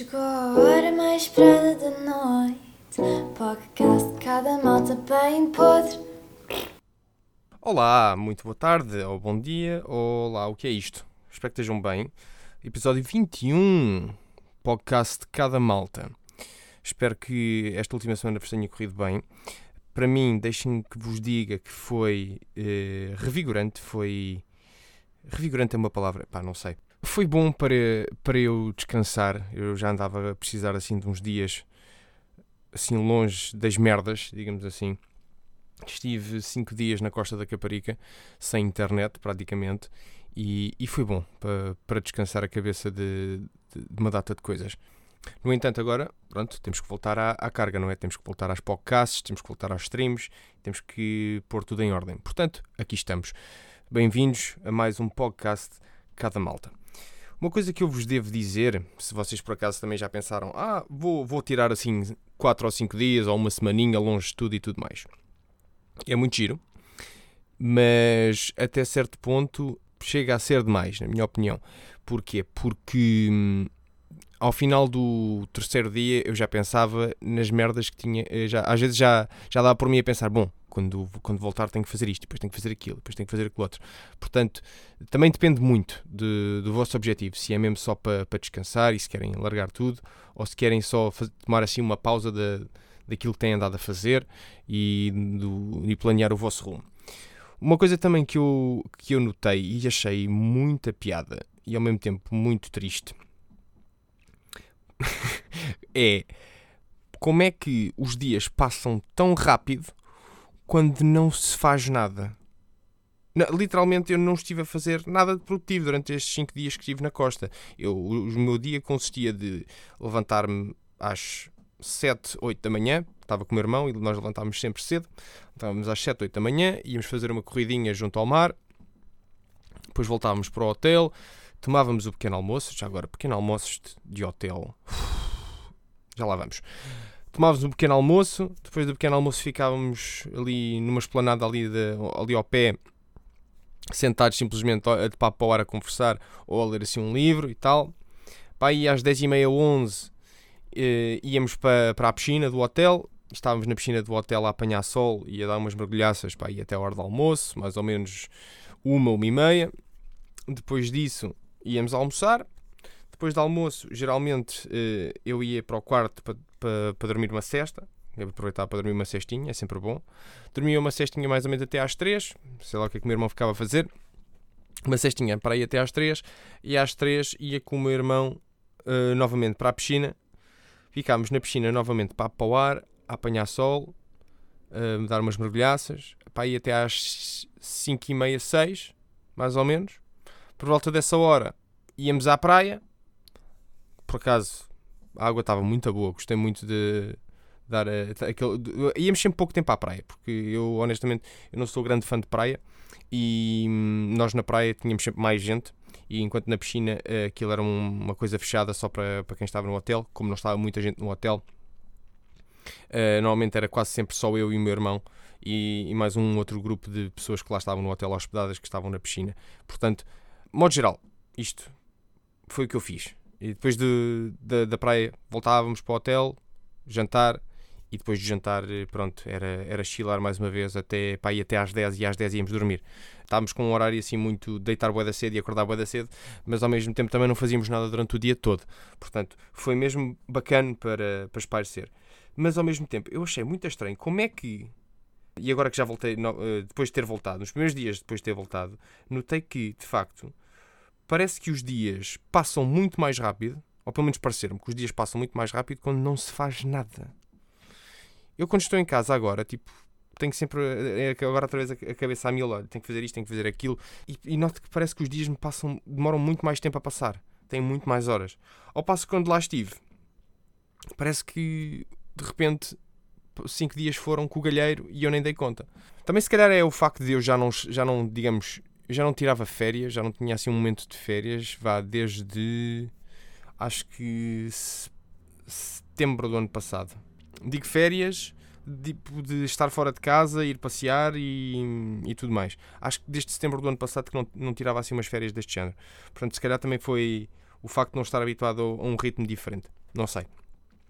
Chegou a hora mais esperada da noite. Podcast de cada malta bem podre. Olá, muito boa tarde, ou bom dia, olá, o que é isto? Espero que estejam bem. Episódio 21, podcast de cada malta. Espero que esta última semana vos tenha corrido bem. Para mim, deixem que vos diga que foi eh, revigorante, foi... Revigorante é uma palavra, pá, não sei. Foi bom para, para eu descansar. Eu já andava a precisar assim de uns dias assim longe das merdas, digamos assim. Estive cinco dias na costa da Caparica, sem internet praticamente, e, e foi bom para, para descansar a cabeça de, de, de, uma data de coisas. No entanto, agora, pronto, temos que voltar à, à, carga, não é? Temos que voltar às podcasts, temos que voltar aos streams, temos que pôr tudo em ordem. Portanto, aqui estamos. Bem-vindos a mais um podcast Cada Malta. Uma coisa que eu vos devo dizer, se vocês por acaso também já pensaram, ah, vou, vou tirar assim 4 ou 5 dias ou uma semaninha longe de tudo e tudo mais. É muito giro, mas até certo ponto chega a ser demais, na minha opinião. Porquê? Porque hum, ao final do terceiro dia eu já pensava nas merdas que tinha. Já, às vezes já, já dava por mim a pensar: bom, quando, quando voltar tenho que fazer isto, depois tenho que fazer aquilo, depois tenho que fazer aquilo outro. Portanto, também depende muito de, do vosso objetivo, se é mesmo só para, para descansar e se querem largar tudo, ou se querem só fazer, tomar assim uma pausa de, daquilo que têm andado a fazer e, do, e planear o vosso rumo. Uma coisa também que eu, que eu notei e achei muita piada e ao mesmo tempo muito triste é como é que os dias passam tão rápido quando não se faz nada. Literalmente eu não estive a fazer nada de produtivo durante estes 5 dias que estive na costa. Eu, o meu dia consistia de levantar-me às 7, 8 da manhã, estava com o meu irmão e nós levantávamos sempre cedo. Estávamos às 7, 8 da manhã, íamos fazer uma corridinha junto ao mar, depois voltávamos para o hotel, tomávamos o pequeno almoço, já agora, pequeno almoço de hotel, já lá vamos. Tomávamos um pequeno almoço, depois do pequeno almoço ficávamos ali numa esplanada ali, de, ali ao pé, sentados simplesmente de papo para o ar a conversar ou a ler assim um livro e tal. Pá, aí às 10h30, 11 eh, íamos para, para a piscina do hotel, estávamos na piscina do hotel a apanhar sol e a dar umas mergulhaças para ir até a hora do almoço, mais ou menos uma, uma e meia. Depois disso íamos almoçar. Depois do almoço, geralmente eh, eu ia para o quarto para, para, para dormir uma cesta. Eu aproveitava para dormir uma cestinha, é sempre bom. Dormia uma cestinha mais ou menos até às 3, sei lá o que é que o meu irmão ficava a fazer. Uma cestinha para ir até às 3, e às 3 ia com o meu irmão uh, novamente para a piscina. Ficámos na piscina novamente para, para apanhar sol, uh, dar umas mergulhaças, para ir até às 5 e meia, 6, mais ou menos. Por volta dessa hora íamos à praia. Por acaso a água estava muito boa, gostei muito de dar aquele. De, íamos sempre pouco tempo à praia, porque eu honestamente eu não sou grande fã de praia e hum, nós na praia tínhamos sempre mais gente e enquanto na piscina eh, aquilo era uma coisa fechada só para, para quem estava no hotel, como não estava muita gente no hotel, uh, normalmente era quase sempre só eu e o meu irmão e, e, mais um outro grupo de pessoas que lá estavam no hotel hospedadas que estavam na piscina. Portanto, modo geral, isto foi o que eu fiz. E depois de, de, da praia voltávamos para o hotel, jantar, e depois de jantar, eh, pronto, era, era chilar mais uma vez até, pá, até às 10 e às 10 íamos dormir. Estávamos com um horário assim muito deitar boa da cedo e acordar boa da cedo, mas ao mesmo tempo também não fazíamos nada durante o dia todo. Portanto, foi mesmo bacana para, para esparecer. Mas ao mesmo tempo, eu achei muito estranho como é que. E agora que já voltei, eh, depois de ter voltado, nos primeiros dias depois de ter voltado, notei que, de facto, parece que os dias passam muito mais rápido, ou pelo menos pareceram-me que os dias passam muito mais rápido quando não se faz nada. Eu quando estou em casa agora, tipo, tenho sempre é, agora outra vez a cabeça a mil, tenho que fazer isto, tenho que fazer aquilo, e, e noto que parece que os dias me passam, demoram muito mais tempo a passar, tenho muito mais horas. Ao passo que quando lá estive, parece que de repente cinco dias foram com o galheiro e eu nem dei conta. Também se calhar é o facto de eu já não, já não digamos, eu já não tirava férias, já não tinha assim um momento de férias, vá desde acho que setembro do ano passado. Digo férias, tipo de estar fora de casa, ir passear e, e tudo mais. Acho que desde setembro do ano passado que não, não tirava assim umas férias deste género. Portanto, se calhar também foi o facto de não estar habituado a um ritmo diferente. Não sei.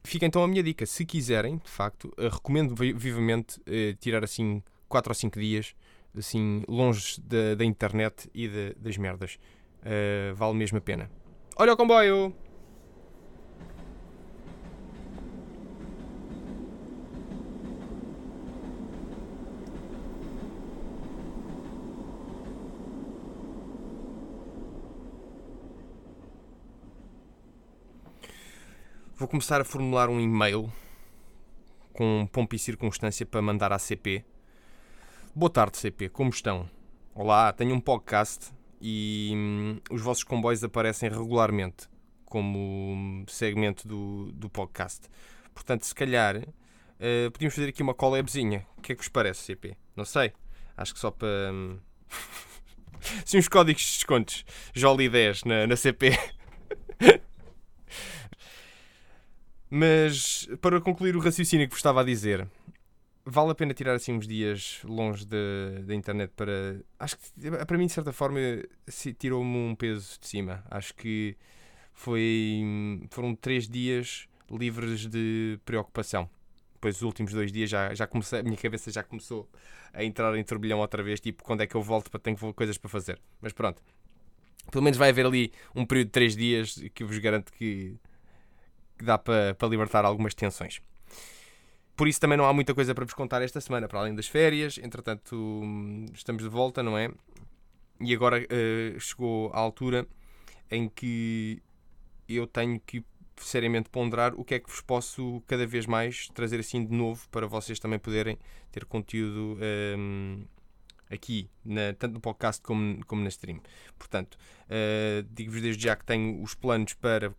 Fica então a minha dica. Se quiserem, de facto, eh, recomendo vivamente eh, tirar assim 4 ou 5 dias assim longe da, da internet e de, das merdas. Uh, vale mesmo a pena. Olha o comboio! Vou começar a formular um e-mail com pompa e circunstância para mandar à CP. Boa tarde, CP, como estão? Olá, tenho um podcast e hum, os vossos comboios aparecem regularmente como segmento do, do podcast. Portanto, se calhar uh, podíamos fazer aqui uma collabzinha. O que é que vos parece, CP? Não sei. Acho que só para. Hum, Sim, uns códigos de descontos. Jolly 10 na, na CP. Mas para concluir o raciocínio que vos estava a dizer, vale a pena tirar assim uns dias longe da internet para. Acho que para mim, de certa forma, tirou-me um peso de cima. Acho que foi, foram três dias livres de preocupação. Depois, os últimos dois dias, já, já comecei, a minha cabeça já começou a entrar em turbilhão outra vez. Tipo, quando é que eu volto para ter coisas para fazer? Mas pronto, pelo menos vai haver ali um período de três dias que vos garanto que que dá para, para libertar algumas tensões. Por isso também não há muita coisa para vos contar esta semana, para além das férias. Entretanto, estamos de volta, não é? E agora uh, chegou a altura em que eu tenho que seriamente ponderar o que é que vos posso cada vez mais trazer assim de novo para vocês também poderem ter conteúdo um, ehm, aqui, na, tanto no podcast como, como na stream. Portanto, uh, digo-vos desde já que tenho os planos para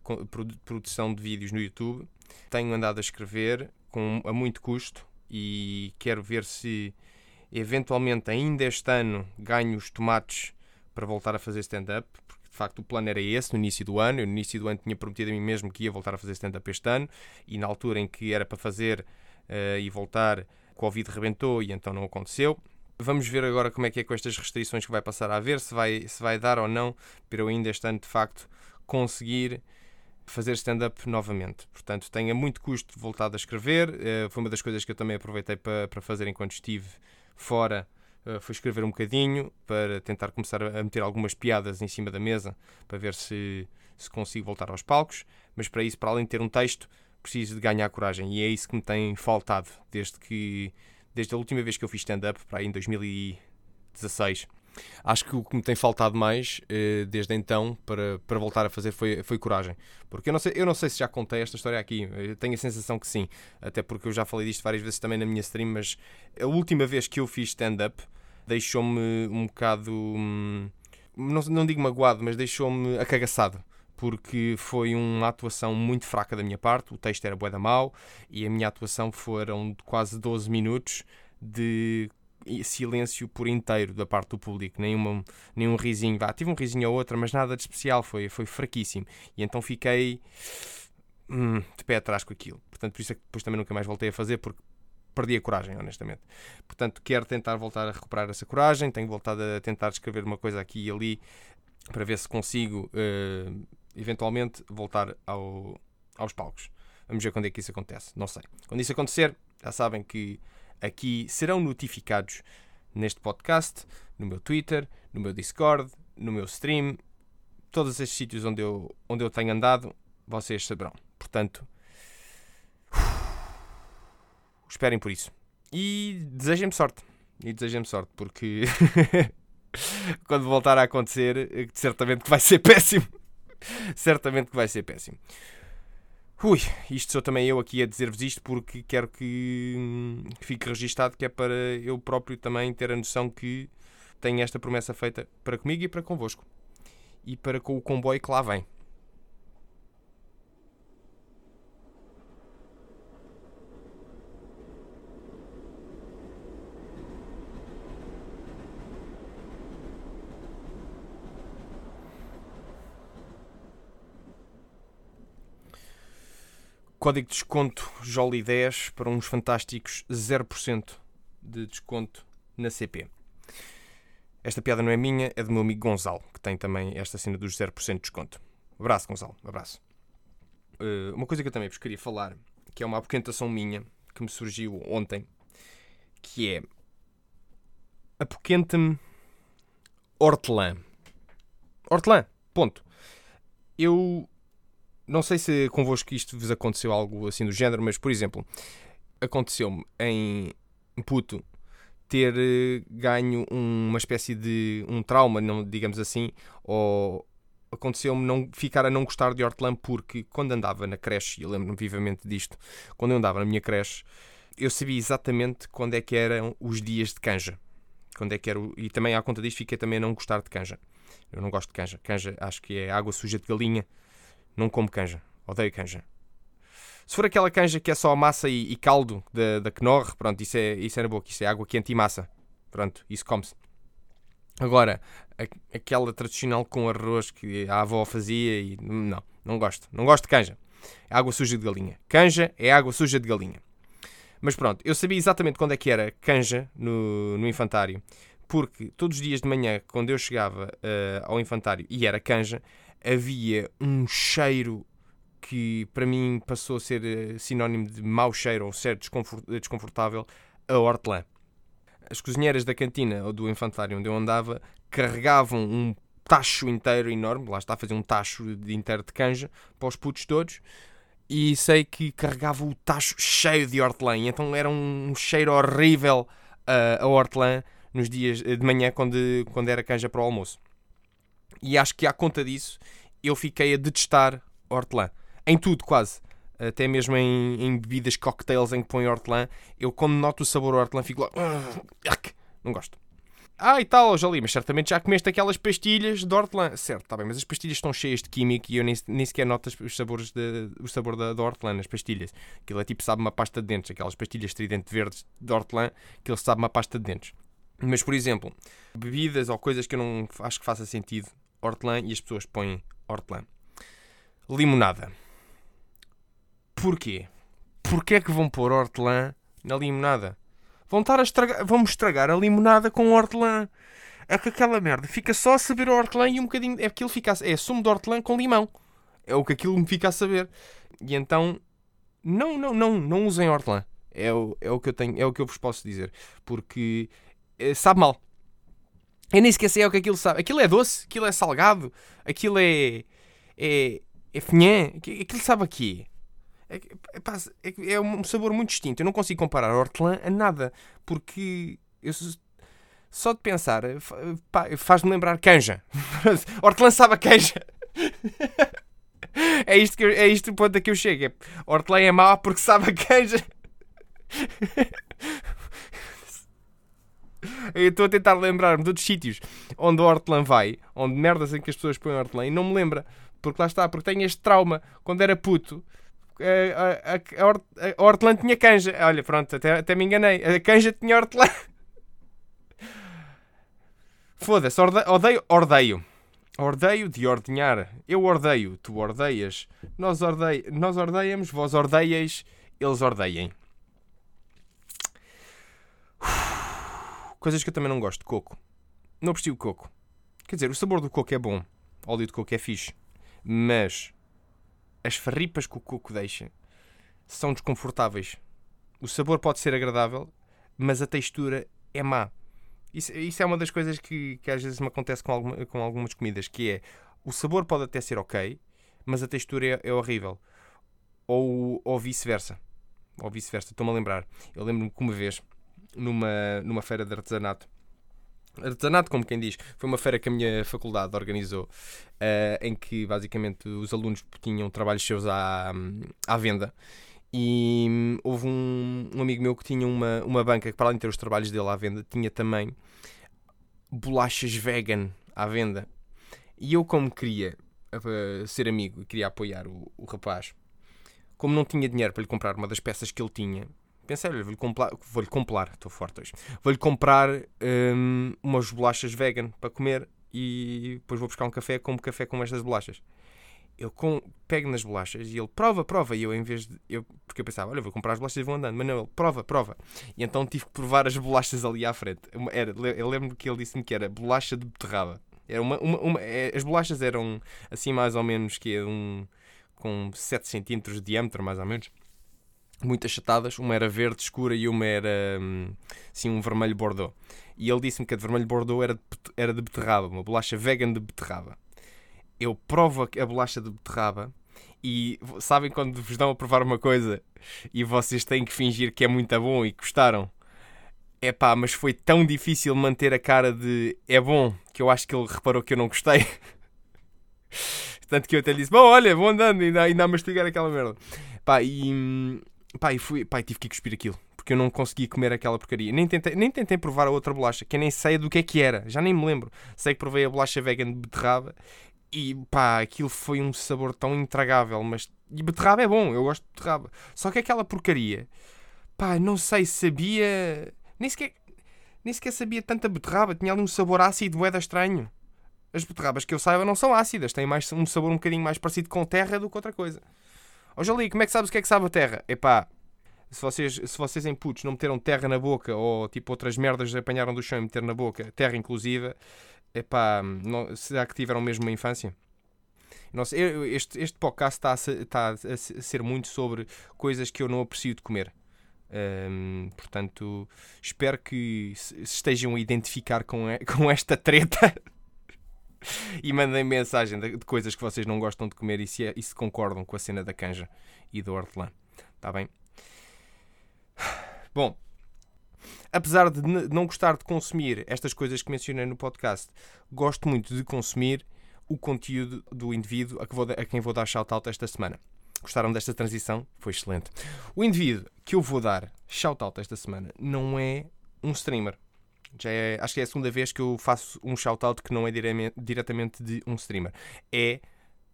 produção de vídeos no YouTube. Tenho andado a escrever com, a muito custo e quero ver se eventualmente ainda este ano ganho os tomates para voltar a fazer stand-up, porque de facto o plano era esse no início do ano. Eu no início do ano tinha prometido a mim mesmo que ia voltar a fazer stand-up este ano e na altura em que era para fazer uh, e voltar, Covid rebentou e então não aconteceu. Vamos ver agora como é que é com estas restrições que vai passar a haver, se vai, se vai dar ou não para eu ainda este ano de facto conseguir fazer stand-up novamente. Portanto, tenho muito custo voltado a escrever. Uh, foi uma das coisas que eu também aproveitei para, para fazer enquanto estive fora. Uh, foi escrever um bocadinho para tentar começar a meter algumas piadas em cima da mesa para ver se, se consigo voltar aos palcos. Mas para isso, para além de ter um texto, preciso de ganhar coragem. E é isso que me tem faltado desde que desde a última vez que eu fiz stand-up, para aí em 2016. Acho que o que me tem faltado mais eh, desde então para, para voltar a fazer foi, foi coragem. Porque eu não, sei, eu não sei se já contei esta história aqui, eu tenho a sensação que sim, até porque eu já falei disto várias vezes também na minha stream, mas a última vez que eu fiz stand-up deixou-me um bocado. Hum, não, não digo magoado, mas deixou-me acagaçado porque foi uma atuação muito fraca da minha parte, o texto era bué da mau e a minha atuação foram quase 12 minutos de silêncio por inteiro da parte do público, nenhuma, nenhum risinho, vá, tive um risinho ou outra, mas nada de especial, foi, foi fraquíssimo. E então fiquei hum, de pé atrás com aquilo. Portanto, por isso é que depois também nunca mais voltei a fazer, porque perdi a coragem, honestamente. Portanto, quero tentar voltar a recuperar essa coragem, tenho voltado a tentar escrever uma coisa aqui e ali para ver se consigo uh, eventualmente voltar ao, aos palcos. Vamos ver quando é que isso acontece. Não sei. Quando isso acontecer, já sabem que aqui serão notificados neste podcast, no meu Twitter, no meu Discord, no meu stream, todos esses sítios onde eu, onde eu tenho andado, vocês saberão. Portanto, esperem por isso. E desejem-me sorte. E desejem-me sorte, porque quando voltar a acontecer, certamente que vai ser péssimo. certamente que vai ser péssimo. Ui, isto sou também eu aqui a dizer-vos isto porque quero que, hum, fique registado que é para eu próprio também ter a noção que tenho esta promessa feita para comigo e para convosco. E para com o comboio que lá vem. Código de desconto Jolly10 para uns fantásticos 0% de desconto na CP. Esta piada não é minha, é do meu amigo Gonzalo, que tem também esta cena dos 0% de desconto. Abraço, Gonzalo. Abraço. uh, uma coisa que eu também vos queria falar, que é uma apoquentação minha, que me surgiu ontem, que é apoquenta-me hortelã. Hortelã, ponto. Eu não sei se convosco isto vos aconteceu algo assim do género, mas por exemplo, aconteceu-me em puto ter eh, ganho uma espécie de um trauma, não digamos assim, ou aconteceu-me não ficar a não gostar de hortelã porque quando andava na creche, e lembro-me vivamente disto, quando eu andava na minha creche, eu sabia exatamente quando é que eram os dias de canja. Quando é que era, e também à conta disto fiquei também a não gostar de canja. Eu não gosto de canja. Canja acho que é água suja de galinha. Não como canja. Odeio canja. Se for aquela canja que é só massa e, e caldo da, da Knorr, pronto, isso é, isso é na boca. Isso é água quente e massa. Pronto, isso come-se. Agora, a, aquela tradicional com arroz que a avó fazia e não, não gosto. Não gosto de canja. É água suja de galinha. Canja é água suja de galinha. Mas pronto, eu sabia exatamente quando é que era canja no, no infantário, porque todos os dias de manhã, quando eu chegava uh, ao infantário e era canja, havia um cheiro que para mim passou a ser uh, sinónimo de mau cheiro ou ser desconfortável, a hortelã. As cozinheiras da cantina ou do infantário onde eu andava carregavam um tacho inteiro enorme, lá está a fazer um tacho de inteiro de canja para os putos todos, e sei que carregava o tacho cheio de hortelã, então era um cheiro horrível uh, a hortelã nos dias de manhã quando, quando era canja para o almoço. E acho que à conta disso eu fiquei a detestar hortelã. Em tudo, quase. Até mesmo em, em bebidas cocktails em que põe hortelã, eu quando noto o sabor hortelã fico lá. Não gosto. Ah, e tal, Jolie, mas certamente já comeste aquelas pastilhas de hortelã. Certo, está bem, mas as pastilhas estão cheias de químico e eu nem, nem sequer noto os sabores de, o sabor da, hortelã nas pastilhas. Aquilo é tipo, sabe, uma pasta de dentes. Aquelas pastilhas tridente verdes de hortelã, aquilo sabe uma pasta de dentes. Mas, por exemplo, bebidas ou coisas que eu não acho que faça sentido, hortelã e as pessoas põem hortelã. Limonada. Porquê? Porquê é que vão pôr hortelã na limonada? Vão estar a estragar, vão estragar a limonada com hortelã. É que aquela merda fica só a saber hortelã e um bocadinho. É aquilo fica a, é sumo de hortelã com limão. É o que aquilo me fica a saber. E então, não, não, não, não usem hortelã. É o, é o que eu tenho, é o que eu vos posso dizer. Porque é, sabe mal. Eu nem sequer sei o que aquilo sabe. Aquilo é doce, aquilo é salgado, aquilo é. é. é finhã, aquilo sabe a quê? É, é, é, um sabor muito distinto. Eu não consigo comparar hortelã a nada, porque eu, só de pensar faz-me lembrar canja. hortelã sabe a canja. é isto, que eu, é isto o ponto a que eu chego. É, hortelã é mau porque sabe a canja. Estou a tentar lembrar-me de outros sítios onde o hortelã vai, onde merdas em que as pessoas põem hortelã e não me lembra. Porque lá está, porque tenho este trauma. Quando era puto, a, a, a, a hortelã tinha canja. Olha, pronto, até, até me enganei. A canja tinha hortelã. Foda-se, odeio, ordeio. Ordeio de ordenhar. Eu ordeio, tu ordeias. Nós, ordei, nós ordeiamos, vós ordeias, eles ordeiem. Coisas que eu também não gosto. Coco. Não aprecio coco. Quer dizer, o sabor do coco é bom. O óleo de coco é fixe. Mas as farripas que o coco deixa são desconfortáveis. O sabor pode ser agradável, mas a textura é má. Isso, isso é uma das coisas que, que às vezes me acontece com, alguma, com algumas comidas, que é o sabor pode até ser ok, mas a textura é, é horrível. Ou, ou vice-versa. Ou vice-versa. Estou-me a lembrar. Eu lembro-me que uma vez, numa, numa feira de artesanato, Artesanato, como quem diz, foi uma feira que a minha faculdade organizou, uh, em que basicamente os alunos tinham trabalhos seus à, à venda. E um, houve um, um, amigo meu que tinha uma, uma banca que, para além de ter os trabalhos dele à venda, tinha também bolachas vegan à venda. E eu, como queria uh, ser amigo e queria apoiar o, o rapaz, como não tinha dinheiro para lhe comprar uma das peças que ele tinha, Pensei, vou-lhe comprar, vou comprar, estou forte hoje, vou-lhe comprar um, umas bolachas vegan para comer e depois vou buscar um café, como café com estas bolachas. Eu com, pego nas bolachas e ele prova, prova. E eu, em vez de. Eu, porque eu pensava, olha, vou comprar as bolachas e vou andando. Mas não, ele prova, prova. E então tive que provar as bolachas ali à frente. Era, eu lembro que ele disse-me que era bolacha de beterraba. Era uma, uma, uma, é, as bolachas eram assim, mais ou menos, que um com 7 cm de diâmetro, mais ou menos. Muito achatadas, uma era verde escura e uma era hum, assim, um vermelho bordeaux. E ele disse-me que a de vermelho bordeaux era de, era de beterraba, uma bolacha vegan de beterraba. Eu provo a bolacha de beterraba e sabem quando vos dão a provar uma coisa e vocês têm que fingir que é muito bom e gostaram? É pá, mas foi tão difícil manter a cara de é bom que eu acho que ele reparou que eu não gostei. Tanto que eu até lhe disse: Bom, olha, vou andando e ainda, ainda a mastigar aquela merda. Pá, e, pá, e fui, pá, tive que cuspir aquilo porque eu não conseguia comer aquela porcaria. Nem tentei, nem tentei provar a outra bolacha, que eu nem sei do que é que era, já nem me lembro. Sei que provei a bolacha vegan de beterraba e pá, aquilo foi um sabor tão intragável, mas. E beterraba é bom, eu gosto de beterraba. Só que aquela porcaria, pá, não sei, sabia. Nem sequer, nem sequer sabia tanta beterraba, tinha ali um sabor ácido, é estranho. As beterrabas que eu saiba não são ácidas, têm mais, um sabor um bocadinho mais parecido com terra do que outra coisa. Ó ali, como é que sabes o que é que sabe a terra? Epá, se vocês, se vocês em putos não meteram terra na boca ou tipo outras merdas apanharam do chão e meter na boca, terra inclusiva, epá, não, será que tiveram mesmo uma infância? Nossa, este, este podcast está a, está a ser muito sobre coisas que eu não aprecio de comer. Um, portanto, espero que se estejam a identificar com, com esta treta e mandem mensagem de, de, coisas que vocês não gostam de comer e se, é, e se concordam com a cena da canja e do hortelã. Está bem? Bom, apesar de não gostar de consumir estas coisas que mencionei no podcast, gosto muito de consumir o conteúdo do indivíduo a, que vou, a quem vou dar shout-out esta semana. Gostaram desta transição? Foi excelente. O indivíduo que eu vou dar shout-out esta semana não é um streamer. Já é, acho que é a segunda vez que eu faço um shout-out que não é diretamente de um streamer. É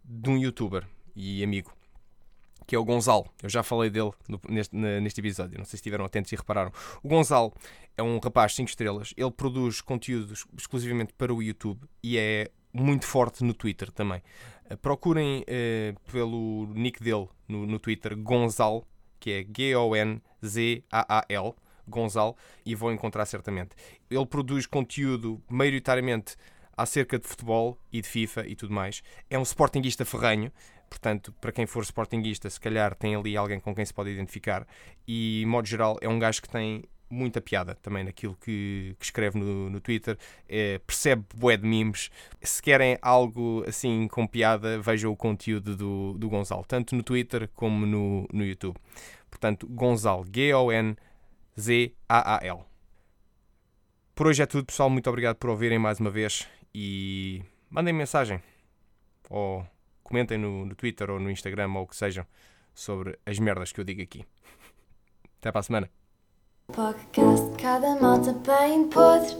de um youtuber e amigo que é o Gonzalo. Eu já falei dele no, neste, neste episódio, não sei se estiveram atentos e repararam. O Gonzalo é um rapaz 5 estrelas, ele produz conteúdos exclusivamente para o YouTube e é muito forte no Twitter também. Uh, procurem uh, pelo nick dele no, no Twitter, Gonzalo, que é G-O-N-Z-A-A-L. Gonzalo, e vão encontrar certamente. Ele produz conteúdo maioritariamente acerca de futebol e de FIFA e tudo mais. É um sportinguista ferranho, Portanto, para quem for sportinguista, se calhar tem ali alguém com quem se pode identificar. E, de modo geral, é um gajo que tem muita piada também naquilo que, que escreve no, no Twitter. É, percebe bué de memes. Se querem algo assim com piada, vejam o conteúdo do, do Gonzalo, tanto no Twitter como no, no YouTube. Portanto, Gonzalo, G-O-N-Z-A-A-L. Por hoje é tudo, pessoal. Muito obrigado por ouvirem mais uma vez e mandem mensagem. Ou comentem no, no Twitter ou no Instagram ou o que sejam sobre as merdas que eu digo aqui. Até para a semana. Podcast cada bem podre